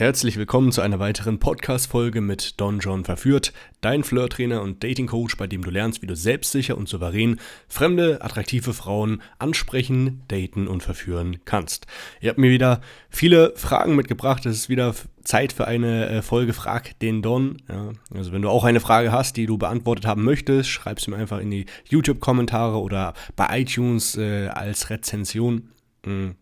Herzlich willkommen zu einer weiteren Podcast-Folge mit Don John Verführt, dein Flirt-Trainer und Dating-Coach, bei dem du lernst, wie du selbstsicher und souverän fremde, attraktive Frauen ansprechen, daten und verführen kannst. Ihr habt mir wieder viele Fragen mitgebracht. Es ist wieder Zeit für eine äh, Folge Frag den Don. Ja, also wenn du auch eine Frage hast, die du beantwortet haben möchtest, schreib sie mir einfach in die YouTube-Kommentare oder bei iTunes äh, als Rezension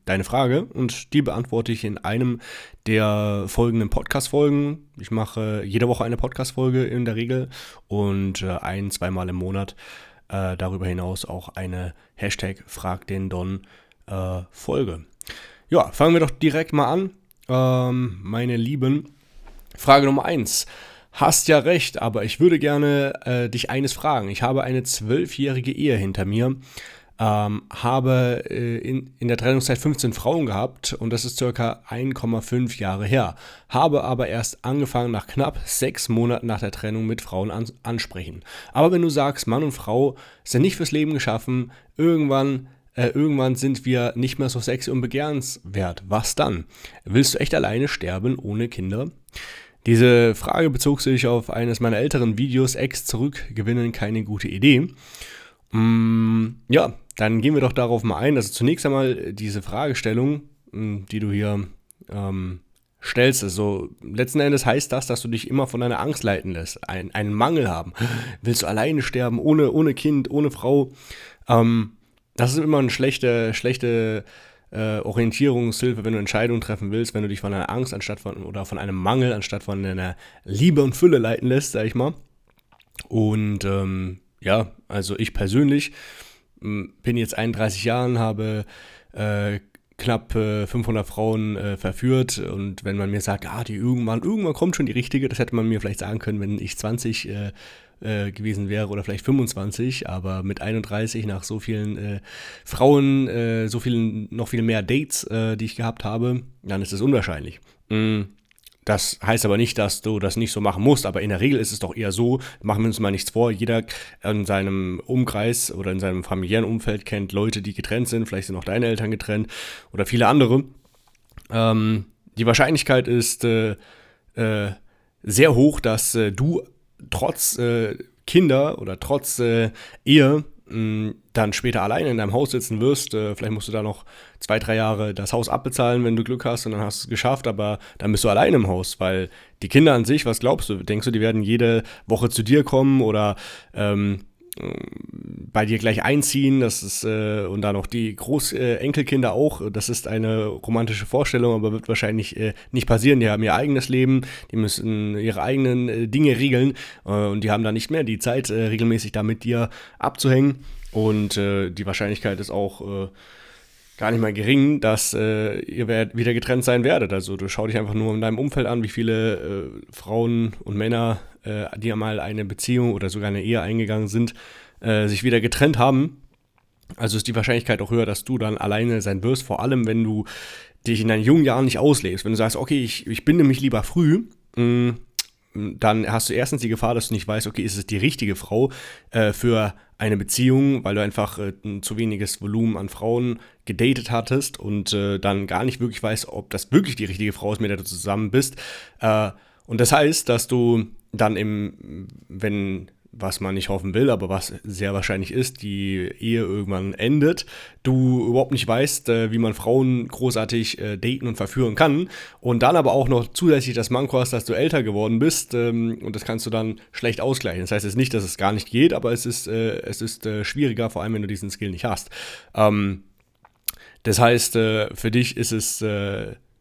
deine Frage und die beantworte ich in einem der folgenden Podcast-Folgen. Ich mache jede Woche eine Podcast-Folge in der Regel und äh, ein, zweimal im Monat äh, darüber hinaus auch eine Hashtag Frag den Don äh, Folge. Ja, fangen wir doch direkt mal an. Ähm, meine Lieben, Frage Nummer 1. Hast ja recht, aber ich würde gerne äh, dich eines fragen. Ich habe eine zwölfjährige Ehe hinter mir ähm, habe äh, in, in der Trennungszeit 15 Frauen gehabt und das ist circa 1,5 Jahre her. Habe aber erst angefangen nach knapp sechs Monaten nach der Trennung mit Frauen an, ansprechen. Aber wenn du sagst, Mann und Frau sind nicht fürs Leben geschaffen, irgendwann äh, irgendwann sind wir nicht mehr so sexy und begehrenswert. Was dann? Willst du echt alleine sterben ohne Kinder? Diese Frage bezog sich auf eines meiner älteren Videos, Ex zurückgewinnen, keine gute Idee. Mm, ja, dann gehen wir doch darauf mal ein. Also zunächst einmal diese Fragestellung, hm, die du hier ähm, stellst. Also letzten Endes heißt das, dass du dich immer von deiner Angst leiten lässt, ein, einen Mangel haben. Willst du alleine sterben, ohne, ohne Kind, ohne Frau? Ähm, das ist immer eine schlechte, schlechte äh, Orientierungshilfe, wenn du Entscheidungen treffen willst, wenn du dich von einer Angst anstatt von oder von einem Mangel anstatt von einer Liebe und Fülle leiten lässt, sag ich mal. Und ähm, ja, also ich persönlich bin jetzt 31 Jahren, habe äh, knapp äh, 500 Frauen äh, verführt und wenn man mir sagt, ah, die irgendwann, irgendwann kommt schon die richtige, das hätte man mir vielleicht sagen können, wenn ich 20 äh, äh, gewesen wäre oder vielleicht 25, aber mit 31 nach so vielen äh, Frauen, äh, so vielen, noch viel mehr Dates, die ich gehabt habe, dann ist es unwahrscheinlich. Mm. Das heißt aber nicht, dass du das nicht so machen musst, aber in der Regel ist es doch eher so, machen wir uns mal nichts vor, jeder in seinem Umkreis oder in seinem familiären Umfeld kennt Leute, die getrennt sind, vielleicht sind auch deine Eltern getrennt oder viele andere. Ähm, die Wahrscheinlichkeit ist äh, äh, sehr hoch, dass äh, du trotz äh, Kinder oder trotz äh, Ehe dann später alleine in deinem Haus sitzen wirst. Äh, vielleicht musst du da noch zwei, drei Jahre das Haus abbezahlen, wenn du Glück hast und dann hast du es geschafft, aber dann bist du allein im Haus, weil die Kinder an sich, was glaubst du? Denkst du, die werden jede Woche zu dir kommen oder ähm, bei dir gleich einziehen, das ist, äh, und dann noch die Großenkelkinder äh, auch, das ist eine romantische Vorstellung, aber wird wahrscheinlich äh, nicht passieren. Die haben ihr eigenes Leben, die müssen ihre eigenen äh, Dinge regeln äh, und die haben dann nicht mehr die Zeit, äh, regelmäßig da mit dir abzuhängen. Und die Wahrscheinlichkeit ist auch gar nicht mal gering, dass äh, ihr wieder getrennt sein werdet. Also du schau dich einfach nur in deinem Umfeld an, wie viele äh, Frauen und Männer, äh, die einmal eine Beziehung oder sogar eine Ehe eingegangen sind, äh, sich wieder getrennt haben. Also ist die Wahrscheinlichkeit auch höher, dass du dann alleine sein wirst, vor allem wenn du dich in deinen jungen Jahren nicht auslebst. Wenn du sagst, okay, ich, ich binde mich lieber früh, mh, mm, dann hast du erstens die Gefahr, dass du nicht weißt, okay, ist es die richtige Frau äh, für eine Beziehung, weil du einfach äh, ein zu weniges Volumen an Frauen gedatet hattest und äh, dann gar nicht wirklich weißt, ob das wirklich die richtige Frau ist, mit der du zusammen bist. Äh, und das heißt, dass du dann im, wenn was man nicht hoffen will, aber was sehr wahrscheinlich ist, die Ehe irgendwann endet, du überhaupt nicht weißt, äh, wie man Frauen großartig äh, daten und verführen kann und dann aber auch noch zusätzlich das Manko hast, dass du älter geworden bist ähm, und das kannst du dann schlecht ausgleichen. Das heißt jetzt nicht, dass es gar nicht geht, aber es ist, äh, es ist schwieriger, vor allem wenn du diesen Skill nicht hast. Ähm, das heißt, für dich ist es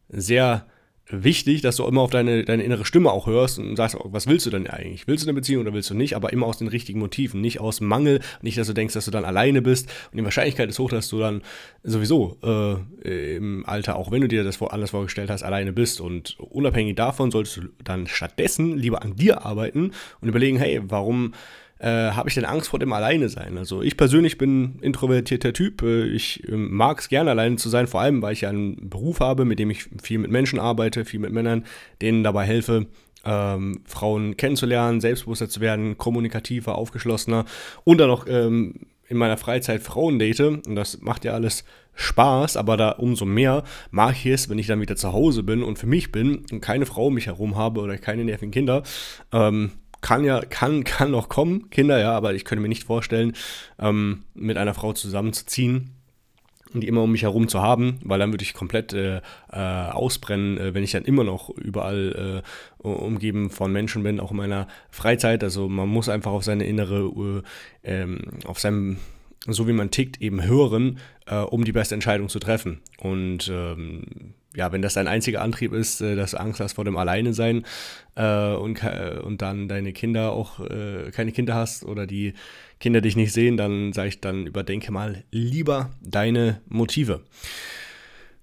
sehr wichtig, dass du immer auf deine, deine innere Stimme auch hörst und sagst, was willst du denn eigentlich? Willst du eine Beziehung oder willst du nicht? Aber immer aus den richtigen Motiven, nicht aus Mangel, nicht, dass du denkst, dass du dann alleine bist. Und die Wahrscheinlichkeit ist hoch, dass du dann sowieso äh, im Alter, auch wenn du dir das anders vorgestellt hast, alleine bist. Und unabhängig davon solltest du dann stattdessen lieber an dir arbeiten und überlegen, hey, warum äh, habe ich denn Angst vor dem Alleine sein? Also ich persönlich bin introvertierter Typ. Äh, ich äh, mag es gerne alleine zu sein, vor allem weil ich ja einen Beruf habe, mit dem ich viel mit Menschen arbeite, viel mit Männern, denen dabei helfe, ähm, Frauen kennenzulernen, selbstbewusster zu werden, kommunikativer, aufgeschlossener und dann noch ähm, in meiner Freizeit Frauen date. Und das macht ja alles Spaß, aber da umso mehr mag ich es, wenn ich dann wieder zu Hause bin und für mich bin und keine Frau um mich herum habe oder keine nervigen Kinder. Ähm, kann ja, kann, kann noch kommen, Kinder, ja, aber ich könnte mir nicht vorstellen, ähm, mit einer Frau zusammenzuziehen und die immer um mich herum zu haben, weil dann würde ich komplett äh, äh, ausbrennen, äh, wenn ich dann immer noch überall äh, umgeben von Menschen bin, auch in meiner Freizeit. Also man muss einfach auf seine innere, äh, ähm, auf seinem so wie man tickt, eben hören, äh, um die beste Entscheidung zu treffen. Und ähm, ja, wenn das dein einziger Antrieb ist, äh, dass du Angst hast vor dem Alleine sein äh, und, und dann deine Kinder auch äh, keine Kinder hast oder die Kinder dich nicht sehen, dann sage ich dann überdenke mal lieber deine Motive.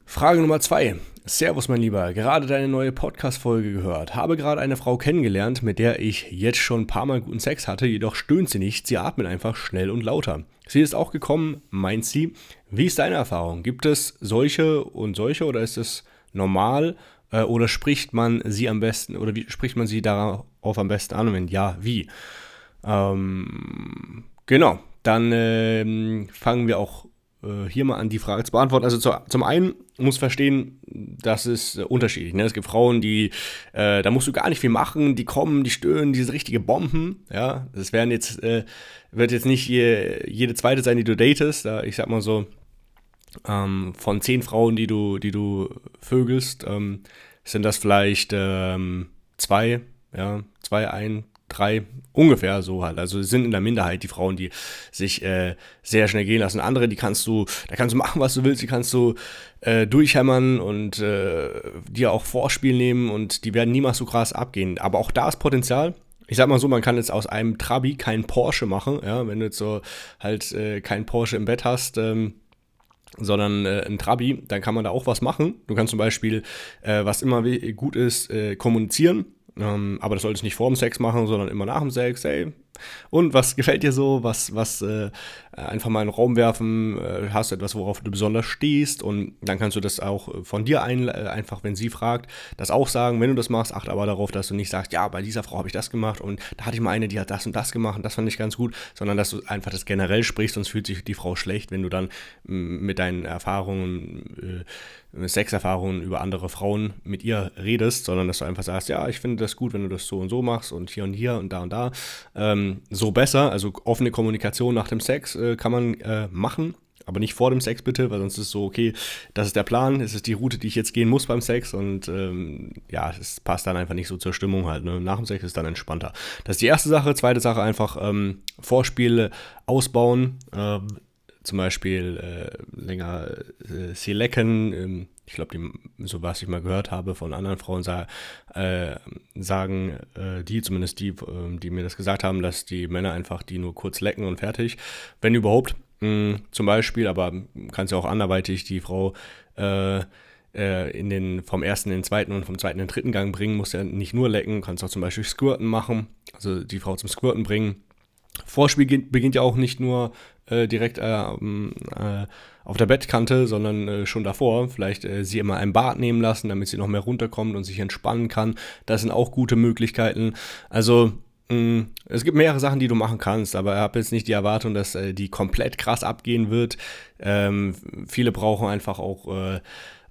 Frage Nummer zwei. Servus, mein Lieber. Gerade deine neue Podcast-Folge gehört. Habe gerade eine Frau kennengelernt, mit der ich jetzt schon ein paar Mal guten Sex hatte, jedoch stöhnt sie nicht. Sie atmet einfach schnell und lauter. Sie ist auch gekommen, meint sie. Wie ist deine Erfahrung? Gibt es solche und solche oder ist es normal? Äh, oder spricht man sie am besten oder wie spricht man sie darauf am besten an? Und wenn ja, wie? Ähm, genau. Dann ähm, fangen wir auch hier mal an, die Frage zu beantworten. Also zu, zum einen muss verstehen, das ist äh, unterschiedlich. Ne? Es gibt Frauen, die, äh, da musst du gar nicht viel machen, die kommen, die stöhnen, diese richtige Bomben. Ja, das werden jetzt, äh, wird jetzt nicht je, jede zweite sein, die du datest. Da, ich sag mal so, ähm, von zehn Frauen, die du, die du vögelst, ähm, sind das vielleicht ähm, zwei, ja, zwei, ein, drei, ungefähr so halt. Also sind in der Minderheit die Frauen, die sich äh, sehr schnell gehen lassen. Andere, die kannst du, da kannst du machen, was du willst, die kannst du äh, durchhämmern und äh, dir auch Vorspiel nehmen und die werden niemals so krass abgehen. Aber auch da ist Potenzial. Ich sag mal so, man kann jetzt aus einem Trabi keinen Porsche machen, ja, wenn du jetzt so halt äh, keinen Porsche im Bett hast, ähm, sondern äh, ein Trabi, dann kann man da auch was machen. Du kannst zum Beispiel, äh, was immer gut ist, äh, kommunizieren. Ähm, aber das solltest du nicht vor dem Sex machen, sondern immer nach dem Sex. Hey, und was gefällt dir so? Was, was äh, einfach mal in den Raum werfen? Äh, hast du etwas, worauf du besonders stehst? Und dann kannst du das auch äh, von dir ein, äh, einfach, wenn sie fragt, das auch sagen. Wenn du das machst, achte aber darauf, dass du nicht sagst, ja, bei dieser Frau habe ich das gemacht und da hatte ich mal eine, die hat das und das gemacht und das fand ich ganz gut, sondern dass du einfach das generell sprichst, sonst fühlt sich die Frau schlecht, wenn du dann mit deinen Erfahrungen, äh, Sexerfahrungen über andere Frauen mit ihr redest, sondern dass du einfach sagst, ja, ich finde das gut, wenn du das so und so machst und hier und hier und da und da. Ähm, ähm, so besser. Also offene Kommunikation nach dem Sex äh, kann man äh, machen, aber nicht vor dem Sex bitte, weil sonst ist es so, okay, das ist der Plan, es ist die Route, die ich jetzt gehen muss beim Sex und ähm, ja, es passt dann einfach nicht so zur Stimmung halt. Ne? Nach dem Sex ist dann entspannter. Das ist die erste Sache. Zweite Sache einfach ähm, Vorspiele ausbauen. Ähm, zum Beispiel äh, länger äh, sie lecken. Ähm, ich glaube, so was ich mal gehört habe von anderen Frauen, sa äh, sagen äh, die, zumindest die, äh, die mir das gesagt haben, dass die Männer einfach die nur kurz lecken und fertig. Wenn überhaupt, mh, hm, zum Beispiel, aber kannst ja auch anderweitig die Frau äh, äh, in den, vom ersten in den zweiten und vom zweiten in den dritten Gang bringen, musst ja nicht nur lecken, kannst auch zum Beispiel Squirten machen, also die Frau zum Squirten bringen Vorspiel beginnt ja auch nicht nur äh, direkt äh, äh, auf der Bettkante, sondern äh, schon davor. Vielleicht äh, sie immer ein Bad nehmen lassen, damit sie noch mehr runterkommt und sich entspannen kann. Das sind auch gute Möglichkeiten. Also mm, es gibt mehrere Sachen, die du machen kannst, aber ich habe jetzt nicht die Erwartung, dass äh, die komplett krass abgehen wird. Ähm, viele brauchen einfach auch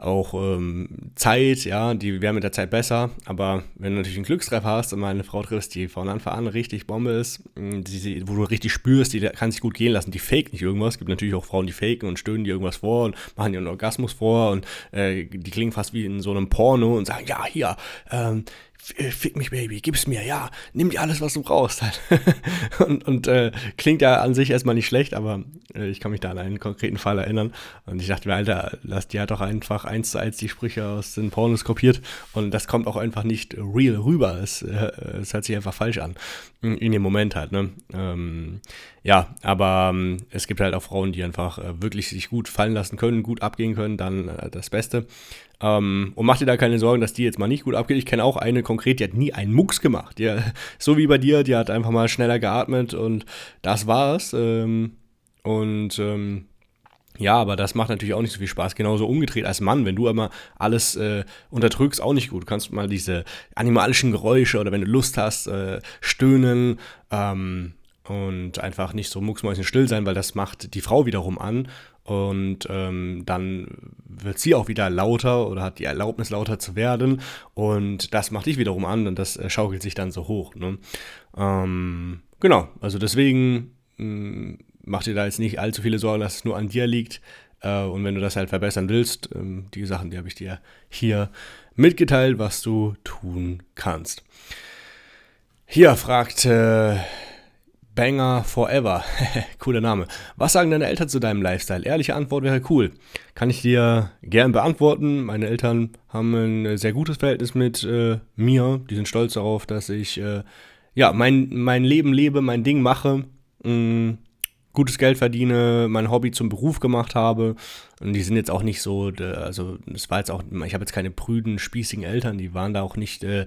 auch ähm, Zeit, ja, die wäre mit der Zeit besser, aber wenn du natürlich einen Glückstreffer hast und mal eine Frau triffst, die von Anfang an richtig Bombe ist, die, wo du richtig spürst, die kann sich gut gehen lassen, die fake nicht irgendwas, es gibt natürlich auch Frauen, die faken und stöhnen dir irgendwas vor und machen dir einen Orgasmus vor und äh, die klingen fast wie in so einem Porno und sagen, ja, hier, ähm, äh, fick mich, Baby, gib's mir, ja, nimm dir alles, was du brauchst. Halt. und und äh, klingt ja an sich erstmal nicht schlecht, aber äh, ich kann mich da an einen konkreten Fall erinnern. Und ich dachte mir, Alter, lass hat doch einfach eins zu eins die Sprüche aus den Pornos kopiert. Und das kommt auch einfach nicht real rüber. Es, äh, es hört sich einfach falsch an. In dem Moment halt, ne? Ähm, ja, aber ähm, es gibt halt auch Frauen, die einfach äh, wirklich sich gut fallen lassen können, gut abgehen können, dann äh, das Beste. Ähm, und mach dir da keine Sorgen, dass die jetzt mal nicht gut abgeht. Ich kenne auch eine konkret, die hat nie einen Mucks gemacht. Die, so wie bei dir, die hat einfach mal schneller geatmet und das war's. Ähm, und ähm, ja, aber das macht natürlich auch nicht so viel Spaß. Genauso umgedreht als Mann, wenn du immer alles äh, unterdrückst, auch nicht gut. Du kannst mal diese animalischen Geräusche oder wenn du Lust hast, äh, stöhnen, ähm, und einfach nicht so mucksmäuschen still sein, weil das macht die Frau wiederum an und ähm, dann wird sie auch wieder lauter oder hat die Erlaubnis lauter zu werden und das macht dich wiederum an und das äh, schaukelt sich dann so hoch. Ne? Ähm, genau, also deswegen mh, mm, mach dir da jetzt nicht allzu viele Sorgen, dass es nur an dir liegt. Äh, und wenn du das halt verbessern willst, ähm, die Sachen, die habe ich dir hier mitgeteilt, was du tun kannst. Hier fragt äh, Banger Forever. Cooler Name. Was sagen deine Eltern zu deinem Lifestyle? Ehrliche Antwort wäre cool. Kann ich dir gern beantworten. Meine Eltern haben ein sehr gutes Verhältnis mit äh, mir. Die sind stolz darauf, dass ich äh, ja, mein, mein Leben lebe, mein Ding mache. Mh, mm, gutes Geld verdiene, mein Hobby zum Beruf gemacht habe. Und die sind jetzt auch nicht so, also es war jetzt auch, ich habe jetzt keine prüden, spießigen Eltern, die waren da auch nicht, äh,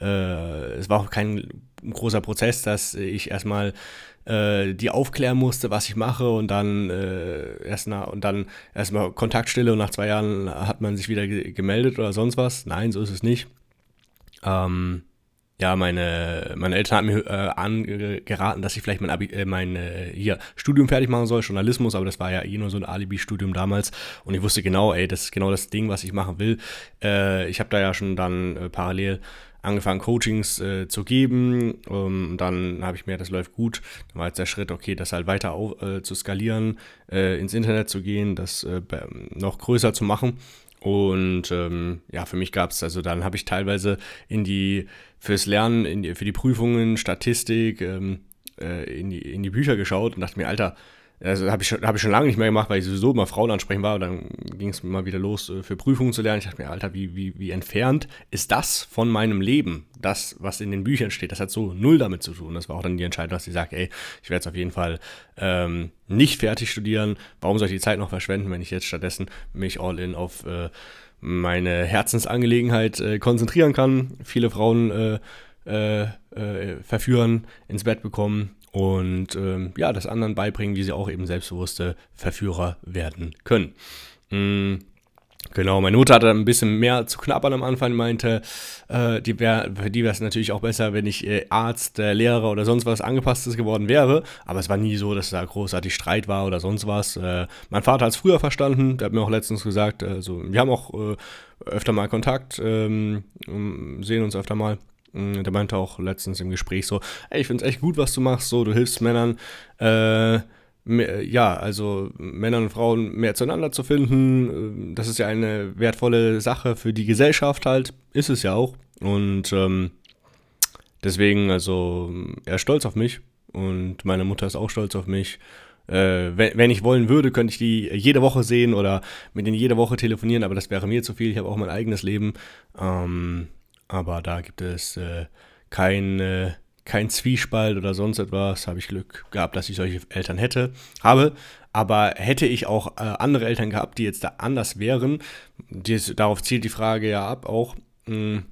äh, es war auch kein großer Prozess, dass ich erstmal äh, die aufklären musste, was ich mache und dann äh, erst na, und dann erstmal Kontaktstille und nach zwei Jahren hat man sich wieder ge gemeldet oder sonst was. Nein, so ist es nicht. Ähm, ja, meine, meine Eltern haben mir äh, angeraten, dass ich vielleicht mein, Abi, äh, mein äh, hier, Studium fertig machen soll, Journalismus, aber das war ja eh nur so ein Alibi-Studium damals und ich wusste genau, ey, das ist genau das Ding, was ich machen will. Äh, ich habe da ja schon dann äh, parallel angefangen, Coachings äh, zu geben. Ähm, dann habe ich mir, das läuft gut. Dann war jetzt der Schritt, okay, das halt weiter auf, äh, zu skalieren, äh, ins Internet zu gehen, das äh, noch größer zu machen. Und ähm, ja, für mich gab es, also dann habe ich teilweise in die, fürs Lernen, in die, für die Prüfungen, Statistik, ähm, äh, in, die, in die Bücher geschaut und dachte mir, Alter, also habe ich, schon, hab ich schon lange nicht mehr gemacht, weil ich sowieso immer Frauen ansprechen war. Und dann ging es mal wieder los, äh, für Prüfungen zu lernen. Ich dachte mir, Alter, wie, wie, wie entfernt ist das von meinem Leben? Das, was in den Büchern steht, das hat so null damit zu tun. Das war auch dann die Entscheidung, dass ich sage, ey, ich werde es auf jeden Fall ähm, nicht fertig studieren. Warum soll ich die Zeit noch verschwenden, wenn ich jetzt stattdessen mich all in auf äh, meine Herzensangelegenheit äh, konzentrieren kann? Viele Frauen äh, äh, äh verführen, ins Bett bekommen und ähm, ja, das anderen beibringen, wie sie auch eben selbstbewusste Verführer werden können. Mhm. Genau, meine Mutter hatte ein bisschen mehr zu knabbern am Anfang, meinte, äh, die wär, für die wäre es natürlich auch besser, wenn ich äh, Arzt, äh, Lehrer oder sonst was Angepasstes geworden wäre. Aber es war nie so, dass da großartig Streit war oder sonst was. Äh, mein Vater hat es früher verstanden, der hat mir auch letztens gesagt, also wir haben auch äh, öfter mal Kontakt, ähm, sehen uns öfter mal. Mm, der meinte auch letztens im Gespräch so, ey, ich finde es echt gut, was du machst, so, du hilfst Männern, äh, mehr, ja, also Männern und Frauen mehr zueinander zu finden. Äh, das ist ja eine wertvolle Sache für die Gesellschaft halt, ist es ja auch. Und ähm, deswegen, also, er ist stolz auf mich und meine Mutter ist auch stolz auf mich. Äh, wenn, wenn, ich wollen würde, könnte ich die jede Woche sehen oder mit denen jede Woche telefonieren, aber das wäre mir zu viel. Ich habe auch mein eigenes Leben. Ähm, aber da gibt es äh, kein, äh, kein Zwiespalt oder sonst etwas. Habe ich Glück gehabt, dass ich solche Eltern hätte, habe. Aber hätte ich auch äh, andere Eltern gehabt, die jetzt da anders wären, dies, darauf zielt die Frage ja ab auch, mh, hm,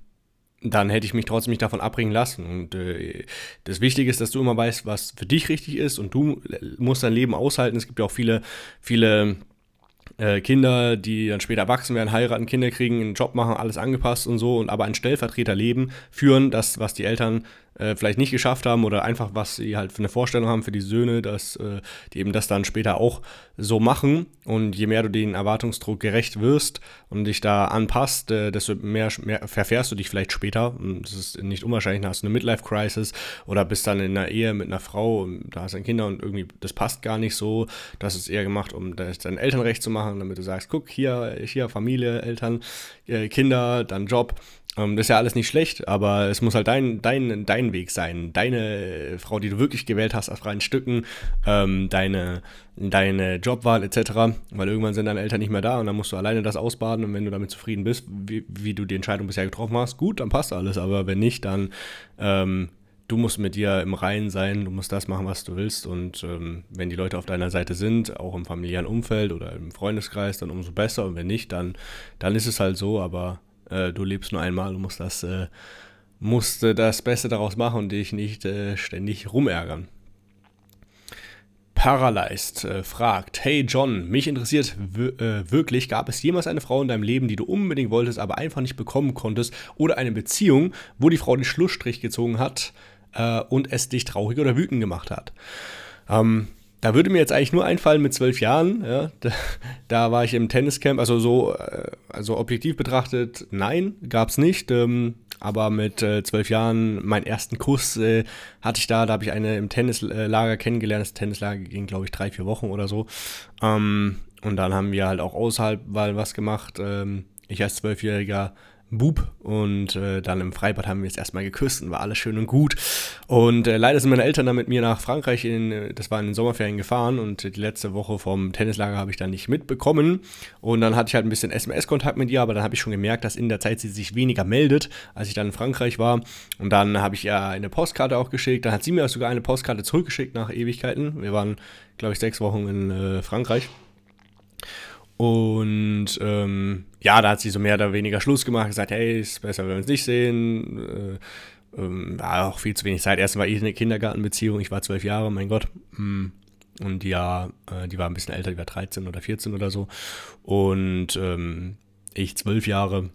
dann hätte ich mich trotzdem nicht davon abbringen lassen. Und äh, das Wichtige ist, dass du immer weißt, was für dich richtig ist und du musst dein Leben aushalten. Es gibt ja auch viele, viele äh, Kinder, die dann später erwachsen werden, heiraten, Kinder kriegen, einen Job machen, alles angepasst und so und aber ein Stellvertreterleben führen, das, was die Eltern äh, vielleicht nicht geschafft haben oder einfach, was sie halt für eine Vorstellung haben für die Söhne, dass äh, die eben das dann später auch so machen. Und je mehr du den Erwartungsdruck gerecht wirst und dich da anpasst, äh, desto mehr, mehr, verfährst du dich vielleicht später. Und das ist nicht unwahrscheinlich, dann hast du eine Midlife-Crisis oder bist dann in einer Ehe mit einer Frau, und da hast du ein Kinder und irgendwie das passt gar nicht so. Das ist eher gemacht, um dein Elternrecht zu machen, damit du sagst, guck, hier, hier Familie, Eltern, äh, Kinder, dann Job das ist ja alles nicht schlecht, aber es muss halt dein, dein, dein Weg sein. Deine Frau, die du wirklich gewählt hast aus freien Stücken, ähm, deine, deine Jobwahl etc. Weil irgendwann sind deine Eltern nicht mehr da und dann musst du alleine das ausbaden und wenn du damit zufrieden bist, wie, wie du die Entscheidung bisher getroffen hast, gut, dann passt alles. Aber wenn nicht, dann ähm, du musst mit dir im Reinen sein, du musst das machen, was du willst. Und ähm, wenn die Leute auf deiner Seite sind, auch im familiären Umfeld oder im Freundeskreis, dann umso besser. Und wenn nicht, dann, dann ist es halt so, aber äh, du lebst nur einmal und musst das, äh, musst das Beste daraus machen und dich nicht äh, ständig rumärgern. Paralyzed äh, fragt, hey John, mich interessiert äh, wirklich, gab es jemals eine Frau in deinem Leben, die du unbedingt wolltest, aber einfach nicht bekommen konntest, oder eine Beziehung, wo die Frau den Schlussstrich gezogen hat äh, und es dich traurig oder wütend gemacht hat? Ähm, da würde mir jetzt eigentlich nur einfallen mit zwölf Jahren. Ja, da, da, war ich im Tenniscamp, also so, äh, also objektiv betrachtet, nein, gab es nicht. Ähm, aber mit äh, zwölf Jahren, meinen ersten Kuss äh, hatte ich da, da habe ich eine im Tennislager kennengelernt. Das Tennislager ging, glaube ich, drei, vier Wochen oder so. Ähm, und dann haben wir halt auch außerhalb mal was gemacht. Ähm, ich als Zwölfjähriger Bub und äh, dann im Freibad haben wir es erstmal geküsst und war alles schön und gut. Und äh, leider sind meine Eltern dann mit mir nach Frankreich, in, äh, das war in den Sommerferien gefahren und die letzte Woche vom Tennislager habe ich dann nicht mitbekommen. Und dann hatte ich halt ein bisschen SMS-Kontakt mit ihr, aber dann habe ich schon gemerkt, dass in der Zeit sie sich weniger meldet, als ich dann in Frankreich war. Und dann habe ich ihr eine Postkarte auch geschickt. Dann hat sie mir sogar eine Postkarte zurückgeschickt nach Ewigkeiten. Wir waren, glaube ich, sechs Wochen in äh, Frankreich. Und ähm, ja, da hat sie so mehr oder weniger Schluss gemacht, gesagt, hey, ist besser, wenn wir uns nicht sehen. Äh, ähm, war auch viel zu wenig Zeit. Erst war ich eine Kindergartenbeziehung, ich war zwölf Jahre, mein Gott. Hm. Und ja, äh, die war ein bisschen älter, die war 13 oder 14 oder so. Und ähm, ich zwölf Jahre.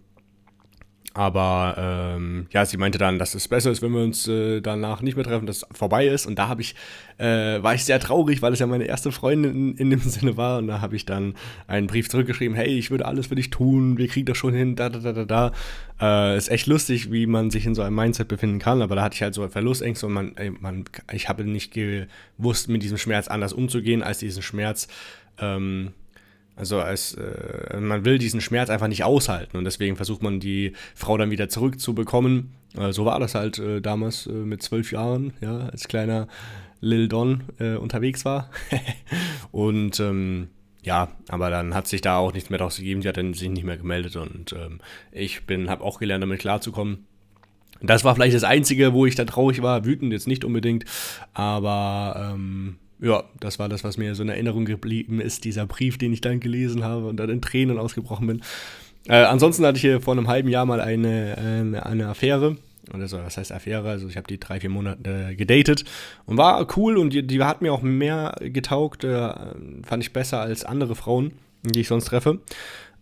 Aber ähm, ja, sie meinte dann, dass es besser ist, wenn wir uns äh, danach nicht mehr treffen, dass es vorbei ist. Und da habe ich, äh, war ich sehr traurig, weil es ja meine erste Freundin in, in dem Sinne war. Und da habe ich dann einen Brief zurückgeschrieben, hey, ich würde alles für dich tun, wir kriegen das schon hin, da, da, da, da, da. Äh, ist echt lustig, wie man sich in so einem Mindset befinden kann, aber da hatte ich halt so Verlustängste und man, ey, man, ich habe nicht gewusst, mit diesem Schmerz anders umzugehen, als diesen Schmerz ähm, also als äh, man will diesen Schmerz einfach nicht aushalten und deswegen versucht man die Frau dann wieder zurückzubekommen. Äh, so war das halt äh, damals äh, mit zwölf Jahren, ja, als kleiner Lil Don äh, unterwegs war. und ähm, ja, aber dann hat sich da auch nichts mehr daraus gegeben. Sie hat dann sich nicht mehr gemeldet und ähm, ich bin, habe auch gelernt, damit klarzukommen. Das war vielleicht das Einzige, wo ich da traurig war, wütend jetzt nicht unbedingt, aber ähm, ja, das war das, was mir so in Erinnerung geblieben ist, dieser Brief, den ich dann gelesen habe und dann in Tränen ausgebrochen bin. Äh, ansonsten hatte ich hier vor einem halben Jahr mal eine, eine, eine Affäre. Also, was heißt Affäre? Also, ich habe die drei, vier Monate äh, gedatet und war cool und die, die, hat mir auch mehr getaugt, äh, fand ich besser als andere Frauen, die ich sonst treffe.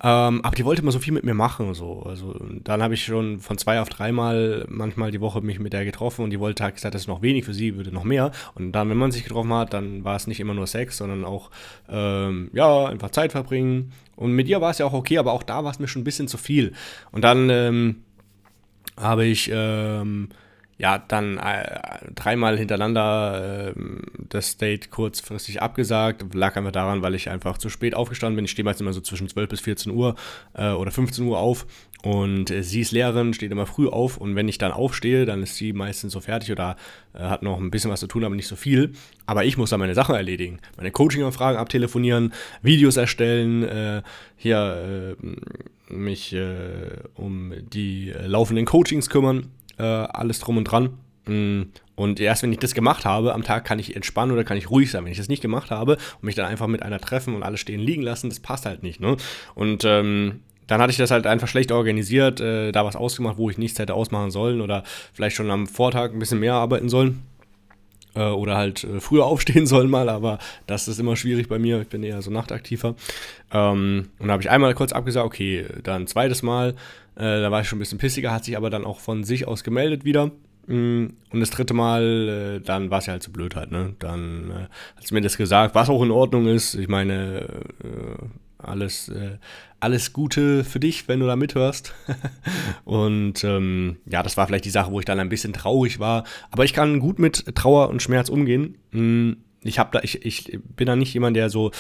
Ähm, aber die wollte immer so viel mit mir machen. So. Also, dann habe ich schon von zwei auf dreimal manchmal die Woche mich mit der getroffen und die wollte halt gesagt, das ist noch wenig für sie, würde noch mehr. Und dann, wenn man sich getroffen hat, dann war es nicht immer nur Sex, sondern auch, ähm, ja, einfach Zeit verbringen. Und mit ihr war es ja auch okay, aber auch da war es mir schon ein bisschen zu viel. Und dann ähm, habe ich ähm, ja, dann äh, dreimal hintereinander äh, das Date kurzfristig abgesagt. Lag einfach daran, weil ich einfach zu spät aufgestanden bin. Ich stehe meist immer so zwischen 12 bis 14 Uhr äh, oder 15 Uhr auf. Und äh, sie ist Lehrerin, steht immer früh auf. Und wenn ich dann aufstehe, dann ist sie meistens so fertig oder äh, hat noch ein bisschen was zu tun, aber nicht so viel. Aber ich muss dann meine Sachen erledigen. Meine Coaching-Anfragen abtelefonieren, Videos erstellen, äh, hier mich um die laufenden Coachings kümmern äh, alles drum und dran. Mm, und erst wenn ich das gemacht habe, am Tag kann ich entspannen oder kann ich ruhig sein. Wenn ich das nicht gemacht habe und mich dann einfach mit einer treffen und alles stehen liegen lassen, das passt halt nicht. Ne? Und ähm, dann hatte ich das halt einfach schlecht organisiert, äh, da was ausgemacht, wo ich nichts hätte ausmachen sollen oder vielleicht schon am Vortag ein bisschen mehr arbeiten sollen. Äh, oder halt äh, früher aufstehen sollen mal, aber das ist immer schwierig bei mir. Ich bin eher so nachtaktiver. Ähm, und da habe ich einmal kurz abgesagt, okay, dann zweites Mal. Äh, da war ich schon ein bisschen pissiger, hat sich aber dann auch von sich aus gemeldet wieder. Mm, und das dritte Mal, äh, dann war es ja halt so blöd halt, ne? Dann äh, hat sie mir das gesagt, was auch in Ordnung ist. Ich meine, äh, alles, alles Gute für dich, wenn du da mithörst. und ähm, ja, das war vielleicht die Sache, wo ich dann ein bisschen traurig war. Aber ich kann gut mit Trauer und Schmerz umgehen. Mm, ich, hab da, ich, ich bin da nicht jemand, der so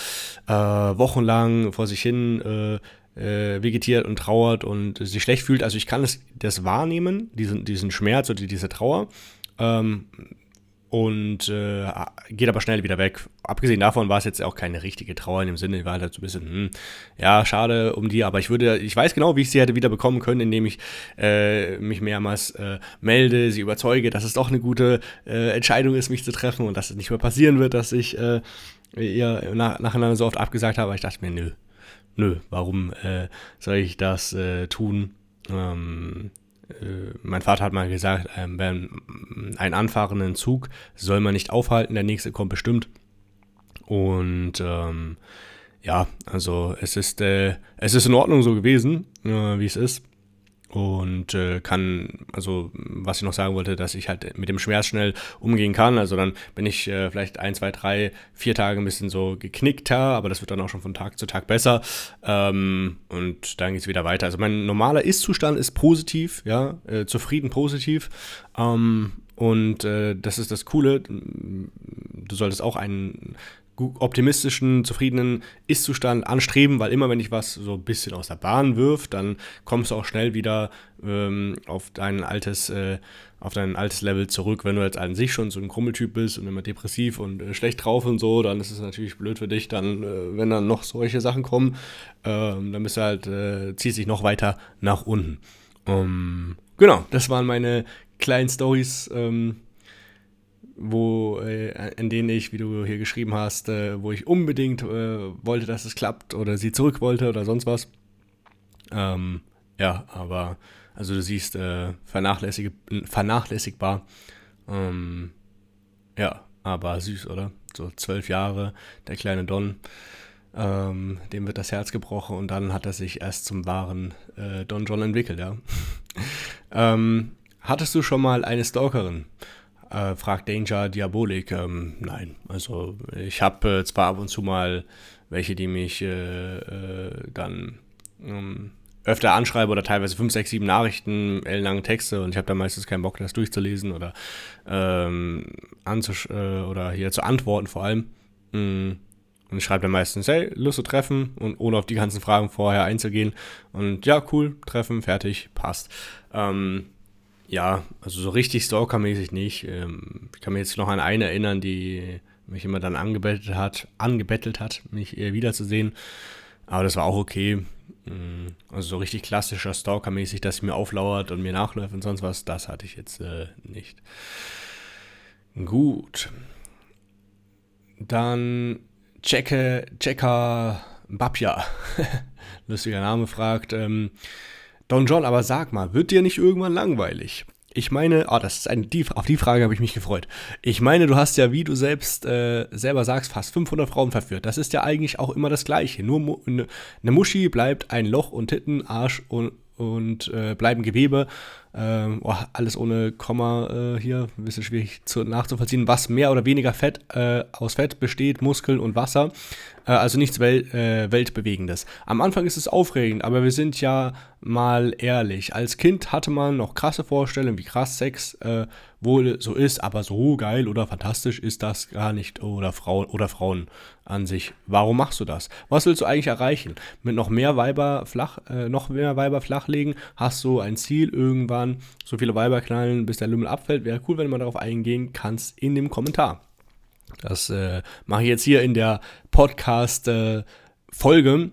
äh, wochenlang vor sich hin äh, äh, vegetiert und trauert und sich schlecht fühlt. Also ich kann es, das wahrnehmen, diesen, diesen Schmerz oder diese Trauer. Ähm, und äh, geht aber schnell wieder weg. Abgesehen davon war es jetzt auch keine richtige Trauer in dem Sinne, ich war halt so ein bisschen, hm, ja, schade um die, aber ich würde, ich weiß genau, wie ich sie hätte wieder bekommen können, indem ich äh, mich mehrmals äh, melde, sie überzeuge, dass es doch eine gute äh, Entscheidung ist, mich zu treffen und dass es nicht mehr passieren wird, dass ich äh, ihr nach, nacheinander so oft abgesagt habe. Aber ich dachte mir, nö, nö, warum äh, soll ich das tun? Ähm, äh, mein Vater hat mal gesagt, ähm, wenn ein anfahrenden Zug soll man nicht aufhalten, der nächste kommt bestimmt. Und ähm, ja, also es ist, äh, es ist in Ordnung so gewesen, äh, wie es ist. Und äh, kann, also was ich noch sagen wollte, dass ich halt mit dem Schmerz schnell umgehen kann. Also dann bin ich äh, vielleicht ein, zwei, drei, vier Tage ein bisschen so geknickter, aber das wird dann auch schon von Tag zu Tag besser. Ähm, und dann geht es wieder weiter. Also mein normaler Ist-Zustand ist positiv, ja, äh, zufrieden positiv. Ähm, und äh, das ist das Coole. Du solltest auch einen optimistischen, zufriedenen Ist-Zustand anstreben, weil immer wenn dich was so ein bisschen aus der Bahn wirft, dann kommst du auch schnell wieder ähm, auf dein altes, äh, auf dein altes Level zurück. Wenn du jetzt an sich schon so ein Krummeltyp bist und immer depressiv und äh, schlecht drauf und so, dann ist es natürlich blöd für dich. Dann, äh, wenn dann noch solche Sachen kommen, ähm, dann bist du halt, äh, ziehst dich noch weiter nach unten. Um, genau, das waren meine kleinen Stories. Ähm, wo, äh, in denen ich, wie du hier geschrieben hast, äh, wo ich unbedingt äh, wollte, dass es klappt oder sie zurück wollte oder sonst was. Ähm, ja, aber also du siehst, äh, vernachlässig vernachlässigbar. Ähm, ja, aber süß, oder? So zwölf Jahre, der kleine Don, ähm, dem wird das Herz gebrochen und dann hat er sich erst zum wahren äh, Don John entwickelt, ja. ähm, hattest du schon mal eine Stalkerin? Äh, fragt Danger Diabolik. Ähm, nein, also ich habe äh, zwar ab und zu mal welche, die mich äh, äh dann ähm, öfter anschreiben oder teilweise 5, 6, 7 Nachrichten, ellenlange Texte und ich habe da meistens keinen Bock, das durchzulesen oder ähm, anzusch äh, oder hier zu antworten vor allem. Mm. Und ich schreibe dann meistens, hey, Lust zu treffen und ohne auf die ganzen Fragen vorher einzugehen. Und ja, cool, treffen, fertig, passt. Ähm, ja, also so richtig Stalker-mäßig nicht. Ähm, ich kann mir jetzt noch an eine erinnern, die mich immer dann angebettelt hat, angebettelt hat, mich wiederzusehen. Aber das war auch okay. Mm, also so richtig klassischer Stalker-mäßig, dass sie mir auflauert und mir nachläuft und sonst was, das hatte ich jetzt äh, nicht. Gut. Dann Checke, Checker Babja, lustiger Name, fragt, ähm, Don John, aber sag mal, wird dir nicht irgendwann langweilig? Ich meine, oh, das ist eine, die, auf die Frage habe ich mich gefreut. Ich meine, du hast ja, wie du selbst äh, selber sagst, fast 500 Frauen verführt. Das ist ja eigentlich auch immer das Gleiche. Nur eine Muschi bleibt ein Loch und Titten, Arsch und, und äh, bleiben Gewebe. Ähm, oh, alles ohne Komma äh, hier, ein bisschen schwierig zu, nachzuvollziehen, was mehr oder weniger Fett äh, aus Fett besteht, Muskeln und Wasser. Äh, also nichts Wel äh, Weltbewegendes. Am Anfang ist es aufregend, aber wir sind ja mal ehrlich. Als Kind hatte man noch krasse Vorstellungen, wie krass Sex äh, wohl so ist, aber so geil oder fantastisch ist das gar nicht. Oder Frauen oder Frauen an sich. Warum machst du das? Was willst du eigentlich erreichen? Mit noch mehr Weiber flach, äh, noch mehr Weiber flachlegen, hast du ein Ziel irgendwann, so viele Weiber knallen, bis der Lümmel abfällt. Wäre cool, wenn du mal darauf eingehen kannst in dem Kommentar. Das äh, mache ich jetzt hier in der Podcast-Folge. Äh,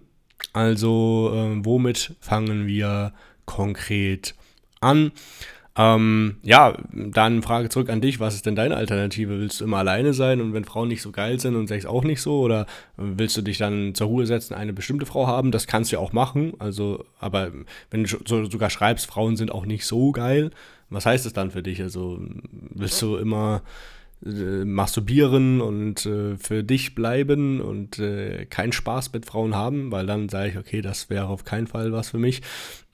also, äh, womit fangen wir konkret an? Ähm, ja, dann Frage zurück an dich. Was ist denn deine Alternative? Willst du immer alleine sein und wenn Frauen nicht so geil sind und Sex auch nicht so? Oder willst du dich dann zur Ruhe setzen, eine bestimmte Frau haben? Das kannst du ja auch machen. Also, aber wenn du so, sogar schreibst, Frauen sind auch nicht so geil, was heißt das dann für dich? Also, willst du immer äh, masturbieren und äh, für dich bleiben und äh, keinen Spaß mit Frauen haben, weil dann sage ich, okay, das wäre auf keinen Fall was für mich.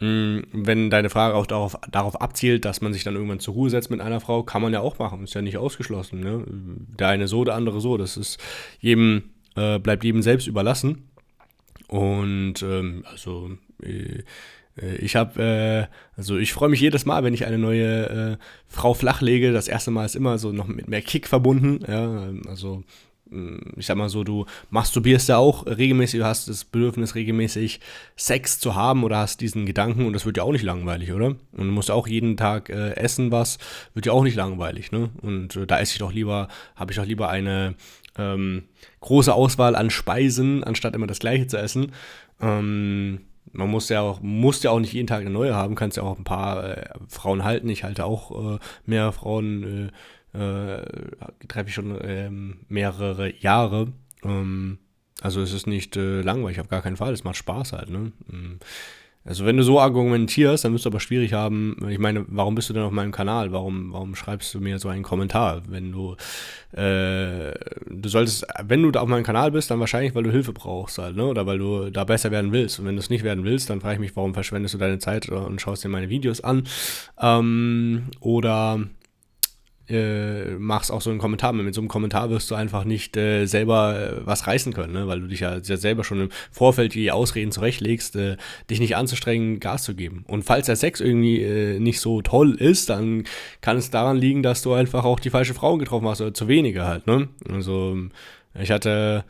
Mhm, wenn deine Frage auch darauf, darauf abzielt, dass man sich dann irgendwann zur Ruhe setzt mit einer Frau, kann man ja auch machen, ist ja nicht ausgeschlossen. Ne? Der eine so, der andere so, das ist jedem, äh, bleibt jedem selbst überlassen. Und ähm, also äh, ich habe, äh, also ich freue mich jedes Mal, wenn ich eine neue äh, Frau flachlege. Das erste Mal ist immer so noch mit mehr Kick verbunden. Ja, also mm, ich sag mal so, du masturbierst ja auch regelmäßig, du hast das Bedürfnis, regelmäßig Sex zu haben oder hast diesen Gedanken und das wird ja auch nicht langweilig, oder? Und du musst auch jeden Tag äh, essen was, wird ja auch nicht langweilig, ne? Und äh, da esse ich doch lieber, habe ich doch lieber eine ähm, große Auswahl an Speisen, anstatt immer das gleiche zu essen. Ähm, man muss ja auch, muss ja auch nicht jeden Tag eine neue haben, kannst ja auch ein paar äh, Frauen halten. Ich halte auch äh, mehr Frauen, äh, äh treffe ich schon ähm, mehrere Jahre. Ähm, also es ist nicht äh, langweilig, auf gar keinen Fall. Es macht Spaß halt. Ne? Ähm, Also wenn du so argumentierst, dann wirst du aber schwierig haben. Ich meine, warum bist du denn auf meinem Kanal? Warum, warum schreibst du mir so einen Kommentar? Wenn du, äh, du solltest, wenn du da auf meinem Kanal bist, dann wahrscheinlich, weil du Hilfe brauchst halt, ne? Oder weil du da besser werden willst. Und wenn du es nicht werden willst, dann frage ich mich, warum verschwendest du deine Zeit und schaust dir meine Videos an? Ähm, oder äh, machst auch so einen Kommentar. Mit so einem Kommentar wirst du einfach nicht äh, selber äh, was reißen können, ne? weil du dich ja selber schon im Vorfeld die Ausreden zurechtlegst, äh, dich nicht anzustrengen, Gas zu geben. Und falls der Sex irgendwie nicht so toll ist, dann kann es daran liegen, dass du einfach auch die falsche Frau getroffen hast oder zu wenige halt. Ne? Also ich hatte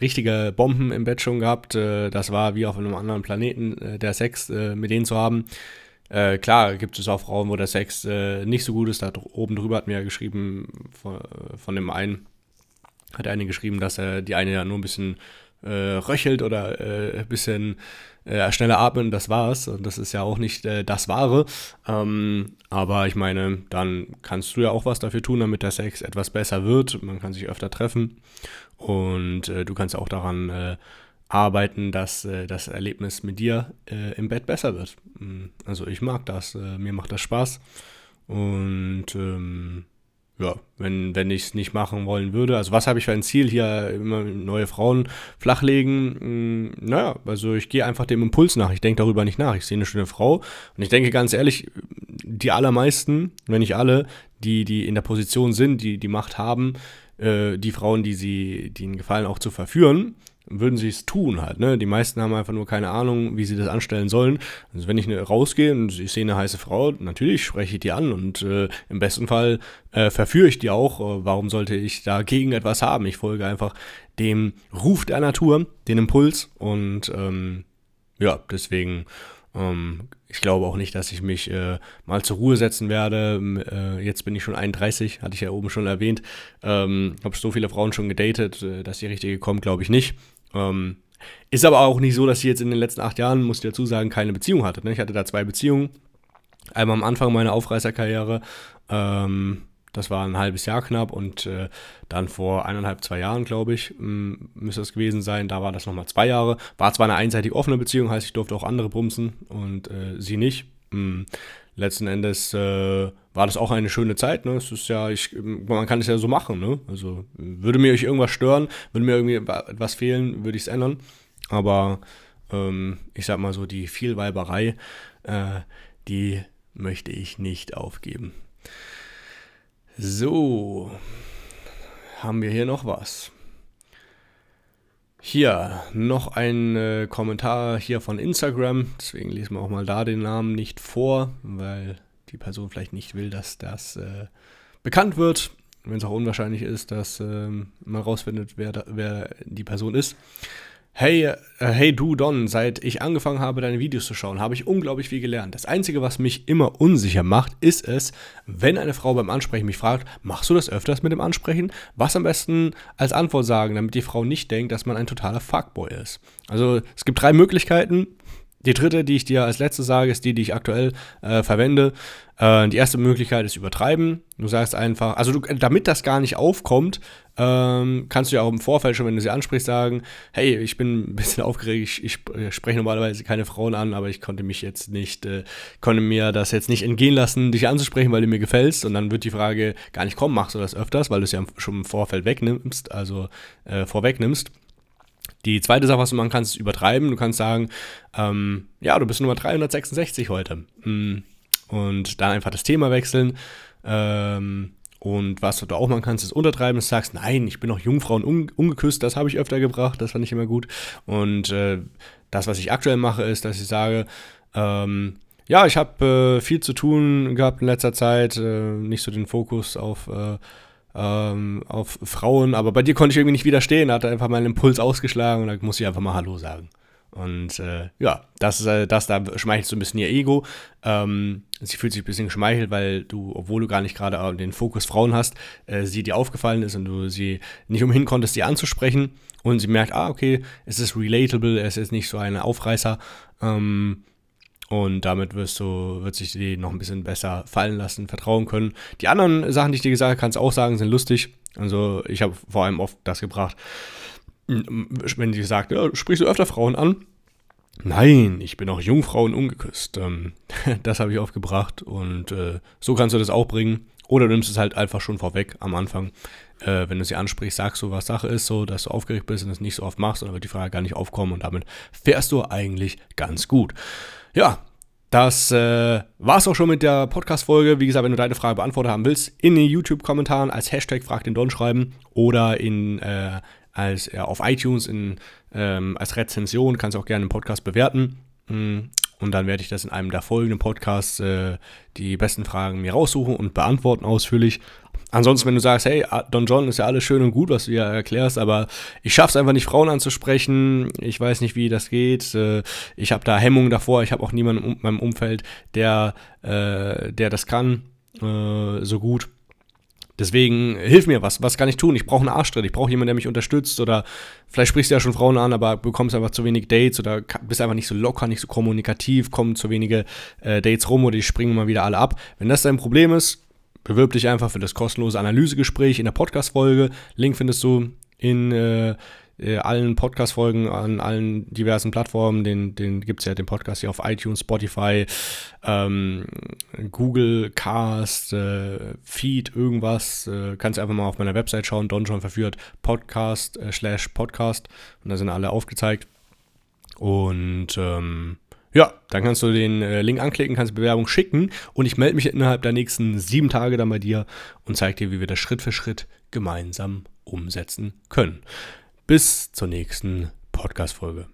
richtige Bomben im Bett schon gehabt. das war wie auf einem anderen Planeten der Sex mit denen zu haben. Äh, klar gibt es auch Frauen, wo der Sex äh, nicht so gut ist. Da oben drüber hat mir ja geschrieben, von, von dem einen, hat eine geschrieben, dass er die eine ja nur ein bisschen äh, röchelt oder äh, ein bisschen äh, schneller atmen, das war's. Und das ist ja auch nicht äh, das Wahre. Ähm, aber ich meine, dann kannst du ja auch was dafür tun, damit der Sex etwas besser wird. Man kann sich öfter treffen und äh, du kannst auch daran äh, arbeiten, dass äh, das Erlebnis mit dir äh, im Bett besser wird. Mm, also ich mag das, äh, mir macht das Spaß. Und ähm, ja, wenn, wenn ich es nicht machen wollen würde, also was habe ich für ein Ziel hier, immer neue Frauen flachlegen? Mm, naja, also ich gehe einfach dem Impuls nach, ich denke darüber nicht nach. Ich sehe eine schöne Frau und ich denke ganz ehrlich, die allermeisten, wenn nicht alle, die, die in der Position sind, die die Macht haben, äh, die Frauen, die sie, die ihnen gefallen, auch zu verführen, würden sie es tun halt. Ne? Die meisten haben einfach nur keine Ahnung, wie sie das anstellen sollen. Also wenn ich ne, rausgehe und ich sehe eine heiße Frau, natürlich spreche ich die an und äh, im besten Fall äh, verführe ich die auch. Äh, warum sollte ich dagegen etwas haben? Ich folge einfach dem Ruf der Natur, den Impuls und ähm, ja, deswegen ich glaube auch nicht, dass ich mich äh, mal zur Ruhe setzen werde. Äh, jetzt bin ich schon 31, hatte ich ja oben schon erwähnt. Ähm, habe so viele Frauen schon gedatet, äh, dass die richtige kommt, glaube ich nicht. Ähm, ist aber auch nicht so, dass ich jetzt in den letzten acht Jahren, muss ich dazu sagen, keine Beziehung hatte. Ne? Ich hatte da zwei Beziehungen. Einmal am Anfang meiner Aufreißerkarriere. Ähm, das war ein halbes Jahr knapp und äh, dann vor eineinhalb, zwei Jahren, glaube ich, müsste es gewesen sein. Da war das nochmal zwei Jahre. War zwar eine einseitig offene Beziehung, heißt, ich durfte auch andere bumsen und äh, sie nicht. Mh, letzten Endes äh, war das auch eine schöne Zeit. Ne? Es ist ja, ich, man kann es ja so machen. Ne? Also würde mir irgendwas stören, würde mir irgendwie etwas fehlen, würde ich es ändern. Aber ähm, ich sag mal so, die Vielweiberei, äh, die möchte ich nicht aufgeben. So, haben wir hier noch was? Hier noch ein äh, Kommentar hier von Instagram. Deswegen lesen wir auch mal da den Namen nicht vor, weil die Person vielleicht nicht will, dass das äh, bekannt wird. Wenn es auch unwahrscheinlich ist, dass äh, man rausfindet, wer, da, wer die Person ist. Hey, äh, hey du Don, seit ich angefangen habe, deine Videos zu schauen, habe ich unglaublich viel gelernt. Das Einzige, was mich immer unsicher macht, ist es, wenn eine Frau beim Ansprechen mich fragt, machst du das öfters mit dem Ansprechen? Was am besten als Antwort sagen, damit die Frau nicht denkt, dass man ein totaler Fuckboy ist. Also es gibt drei Möglichkeiten. Die dritte, die ich dir als letzte sage, ist die, die ich aktuell äh, verwende. Äh, die erste Möglichkeit ist übertreiben. Du sagst einfach, also du, damit das gar nicht aufkommt, ähm, kannst du ja auch im Vorfeld schon, wenn du sie ansprichst, sagen, hey, ich bin ein bisschen aufgeregt, ich, ich spreche normalerweise keine Frauen an, aber ich konnte mich jetzt nicht, äh, konnte mir das jetzt nicht entgehen lassen, dich anzusprechen, weil du mir gefällst. Und dann wird die Frage gar nicht kommen, machst du das öfters, weil du es ja schon im Vorfeld wegnimmst, also äh, vorwegnimmst. Die zweite Sache, was du machen kannst, ist übertreiben. Du kannst sagen, ähm, ja, du bist Nummer 366 heute. Mm, und dann einfach das Thema wechseln. Ähm, und was du auch machen kannst, ist untertreiben, du sagst, nein, ich bin noch Jungfrau und un ungeküsst, das habe ich öfter gebracht, das fand ich immer gut. Und äh, das, was ich aktuell mache, ist, dass ich sage, ähm, ja, ich habe äh, viel zu tun gehabt in letzter Zeit, äh, nicht so den Fokus auf äh, ähm, auf Frauen, aber bei dir konnte ich irgendwie nicht widerstehen, hat einfach meinen Impuls ausgeschlagen und da muss ich einfach mal Hallo sagen. Und äh, ja, das, äh, das da schmeichelt so ein bisschen ihr Ego. Ähm, sie fühlt sich ein bisschen geschmeichelt, weil du, obwohl du gar nicht gerade den Fokus Frauen hast, äh, sie dir aufgefallen ist und du sie nicht umhin konntest, sie anzusprechen. Und sie merkt, ah, okay, es ist relatable, es ist nicht so ein Aufreißer. Ähm, und damit wirst du, wird sich die noch ein bisschen besser fallen lassen, vertrauen können. Die anderen Sachen, die ich dir gesagt habe, kannst du auch sagen, sind lustig. Also ich habe vor allem oft das gebracht, wenn sie sagt, ja, sprichst du öfter Frauen an? Nein, ich bin auch Jungfrau und ungeküsst. Ähm, das habe ich aufgebracht und äh, so kannst du das auch bringen. Oder du nimmst es halt einfach schon vorweg am Anfang. Äh, wenn du sie ansprichst, sagst du, was Sache ist, so dass du aufgeregt bist und es nicht so oft machst, dann wird die Frage gar nicht aufkommen und damit fährst du eigentlich ganz gut. Ja, das äh, war's auch schon mit der Podcast-Folge. Wie gesagt, wenn du deine Frage beantwortet haben willst, in den YouTube-Kommentaren als Hashtag Frag den Don schreiben oder in, äh, als, äh, auf iTunes in, ähm, als Rezension. Kannst auch gerne den Podcast bewerten. Mm, und dann werde ich das in einem der folgenden Podcasts äh, die besten Fragen mir raussuchen und beantworten ausführlich. Ansonsten, wenn du sagst, hey, Don John ist ja alles schön und gut, was du ja erklärst, aber ich schaffe es einfach nicht, Frauen anzusprechen. Ich weiß nicht, wie das geht. Äh, ich habe da Hemmungen davor. Ich habe auch niemanden in meinem Umfeld, der, äh, der das kann äh, so gut. Deswegen hilf mir was. Was kann ich tun? Ich brauche einen Arschtritt. Ich brauche jemanden, der mich unterstützt. Oder vielleicht sprichst du ja schon Frauen an, aber bekommst einfach zu wenig Dates oder bist einfach nicht so locker, nicht so kommunikativ, kommen zu wenige äh, Dates rum oder die springen mal wieder alle ab. Wenn das dein Problem ist, Bewirb dich einfach für das kostenlose Analysegespräch in der Podcast-Folge. Link findest du in äh, äh, allen Podcast-Folgen an allen diversen Plattformen. Den, den gibt es ja den Podcast hier auf iTunes, Spotify, ähm, Google, Cast, äh, Feed, irgendwas. Äh, kannst einfach mal auf meiner Website schauen, Don verführt, Podcast, äh, slash Podcast. Und da sind alle aufgezeigt. Und ähm, ja, dann kannst du den äh, Link anklicken, kannst Bewerbung schicken und ich melde mich innerhalb der nächsten sieben Tage dann bei dir und zeige dir, wie wir das Schritt für Schritt gemeinsam umsetzen können. Bis zur nächsten Podcast-Folge.